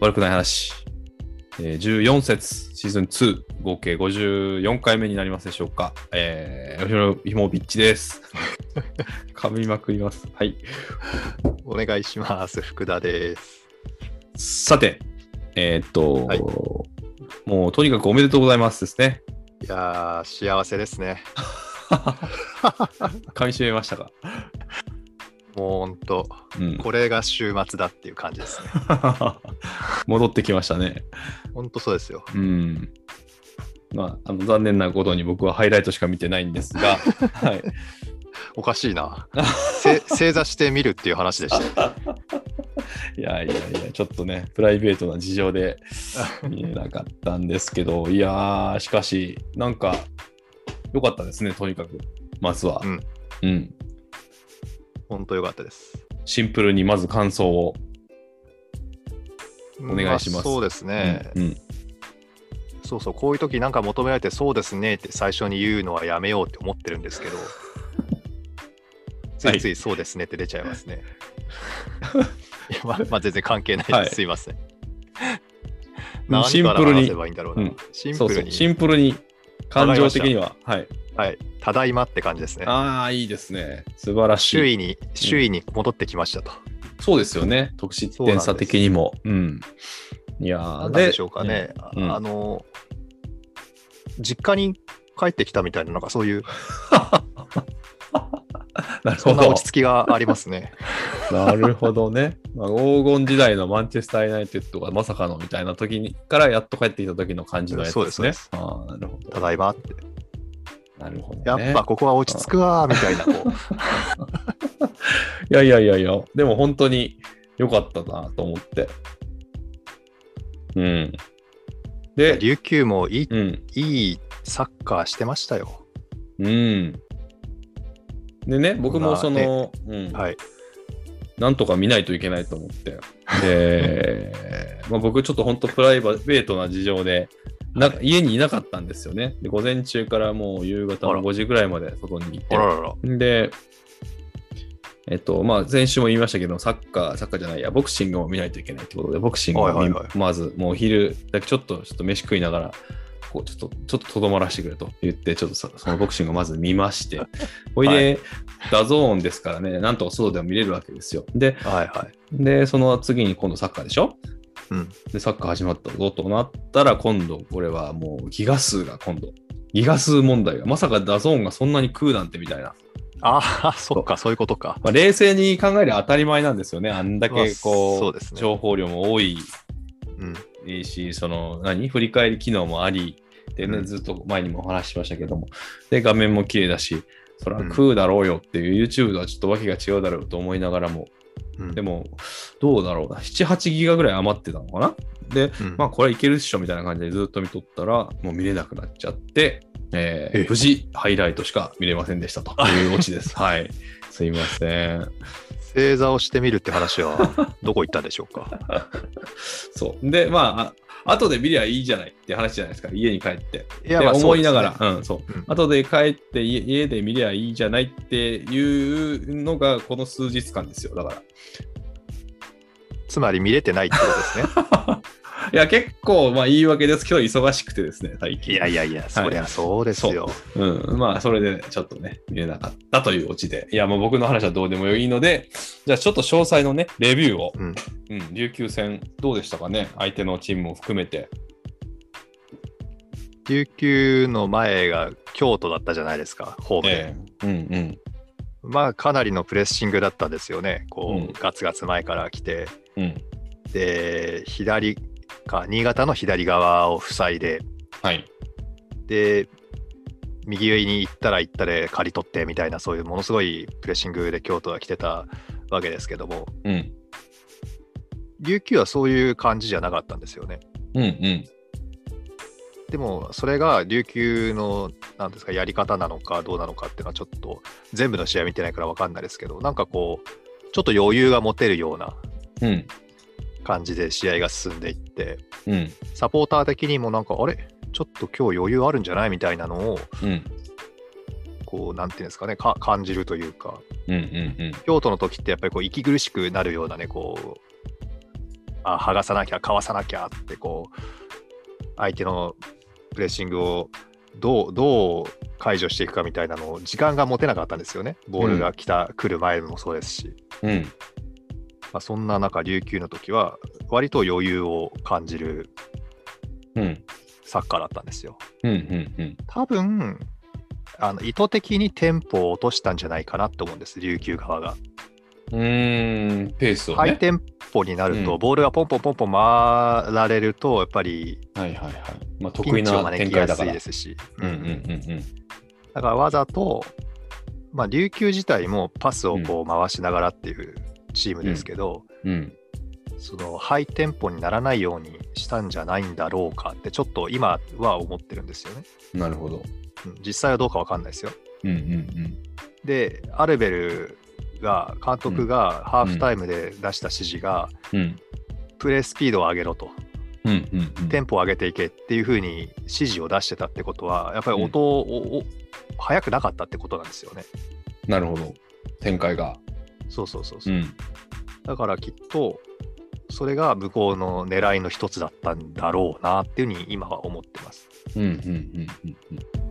悪くない話。えー、14節、シーズン2、合計54回目になりますでしょうか。えー、吉野ひもビッチです。噛みまくります。はい。お願いします。福田です。さて、えーっと、はいもうとにかくおめでとうございますですね。いやー、幸せですね。噛み締めましたか？もうほんと、うん。これが週末だっていう感じですね。戻ってきましたね。ほんとそうですよ。うん。まあ、あの残念なことに僕はハイライトしか見てないんですが、はい。おかしいな。せ 正座してみるっていう話でした。いやいやいや、ちょっとね、プライベートな事情で見えなかったんですけど、いやー、しかし、なんか、良かったですね、とにかく、まずは。うん。うん。ほんとよかったです。シンプルにまず感想を。お願いしますあそうですね、うん。そうそう、こういう時なんか求められて、そうですねって最初に言うのはやめようって思ってるんですけど、ついついそうですねって出ちゃいますね。いやまあ、まあ全然関係ないです。はいすいません。うんシンプルにシンプルに、感情的には。はい。はい、ただいまって感じですね。ああ、いいですね。素晴らしい。周囲に、周囲に戻ってきましたと。そうですよね。得失点差的にも。うん。いやーなんでしょうかね。うんうんあの、実家に帰ってきたみたいな、なんかそういう、なるほどそんな落。ち着きがありますね。なるほどね。まあ、黄金時代のマンチェスター・ユナイテッドがまさかのみたいな時にからやっと帰ってきた時の感じのやつですね。そうですああ、なるほど。ただいまって。なるほど、やね。っぱここは落ち着くわ、みたいな、こう。いやいやいやいや、でも本当に良かったなと思って。うん。で、琉球もいいうん。いいサッカーしてましたよ。うん。でね、僕もその、うん、はい。なんとか見ないといけないと思って。で、まあ、僕ちょっと本当プライベートな事情で、な家にいなかったんですよね。で午前中からもう夕方のあら5時ぐらいまで外にいて。で、えっと、まあ、先週も言いましたけど、サッカー、サッカーじゃないや、ボクシングも見ないといけないってことで、ボクシングをまず、もうお昼だけちょっと、ちょっと飯食いながら、こう、ちょっと、ちょっととどまらせてくれと言って、ちょっとそそのボクシングをまず見まして、ほいで、 DAZN ですからね、なんとか外でも見れるわけですよ。で、はいはい。で、その次に今度サッカーでしょ？うん。で、サッカー始まったぞとなったら、今度、これはもうギガ数が今度、ギガ数問題が、まさか DAZN がそんなに食うなんてみたいな。ああ、そっか、そういうことか。まあ、冷静に考えれば当たり前なんですよね。あんだまあけこう、そうね情報量も多いうん。し、その、何？振り返り機能もあり、でね、うんずっと前にもお話ししましたけども、で、画面も綺麗だし、そらうん食うだろうよっていう、YouTube とはちょっとわけが違うだろうと思いながらも、うん。でも、どうだろうな、7、8ギガぐらい余ってたのかな。で、うん。まあ、これいけるっしょみたいな感じでずっと見とったら、もう見れなくなっちゃって、えーえ無事、ハイライトしか見れませんでしたと いうオチです。はい。すいません。正座をしてみるって話は、どこ行ったんでしょうか？そう。で、まあ、あ後で見りゃいいじゃないって話じゃないですか。家に帰って。いや、でまあ思いながら、そうねうん、そう。うん後で帰って家家で見りゃいいじゃないっていうのがこの数日間ですよ。だから。つまり見れてないってことですね。いや、結構、まあ言い訳ですけど、忙しくてですね、最近。いやいやいや、そりゃそうですよ。うん、まあ、それでちょっとね、見れなかったというオチで。いや、もう僕の話はどうでもいいので、じゃあちょっと詳細のね、レビューを、うん。うん、琉球戦、どうでしたかね、相手のチームも含めて。琉球の前が京都だったじゃないですか、ホームで。ええうんうん。まあ、かなりのプレッシングだったんですよね。こう、うんガツガツ前から来て。うん。で、左か、新潟の左側を塞いで、はい。で、右上に行ったら行ったで刈り取ってみたいな、そういうものすごいプレッシングで京都は来てたわけですけども、うん。琉球はそういう感じじゃなかったんですよね。うんうん。でも、それが琉球の、なんですか、やり方なのかどうなのかっていうのは、ちょっと全部の試合見てないから分かんないですけど、なんかこう、ちょっと余裕が持てるようなうん。感じで試合が進んでいって、うん。サポーター的にもなんか、あれ？ちょっと今日余裕あるんじゃない？みたいなのを、うん。こう、なんていうんですかね、か感じるというか、うんうんうん。京都の時ってやっぱりこう息苦しくなるようなね、こう、あ剥がさなきゃ、かわさなきゃって、こう、相手のプレッシングをどうどう解除していくかみたいなのを時間が持てなかったんですよね。ボールが来た、来る前もそうですし。うん。まあ、そんな中、琉球の時は、割と余裕を感じるうん。サッカーだったんですよ。うん。うん。うん。多分あの意図的にテンポを落としたんじゃないかなと思うんです、琉球側が。うーん。ペースをね。ハイテンポになると、うんボールがポンポンポンポン回られると、やっぱりはいはいはい。まあ、ピ得意な展開だからきやすいで。すし、うんうんうんうん。だからわざと、まあ、琉球自体もパスをこう回しながらっていうチームですけど、うん。そのハイテンポにならないようにしたんじゃないんだろうかって、ちょっと今は思ってるんですよね。なるほど。うん実際はどうかわかんないですよ。うんうんで、アルベルが、監督がハーフタイムで出した指示が、うん。うん。プレースピードを上げろと、うんうんうん。テンポを上げていけっていうふうに指示を出してたってことは、やっぱり音を、お速くなかったってことなんですよね。なるほど。展開が。そうそうそうそうう。ん。だからきっと、それが向こうの狙いの一つだったんだろうなっていうふうに今は思ってます。うんうんうんうんうん。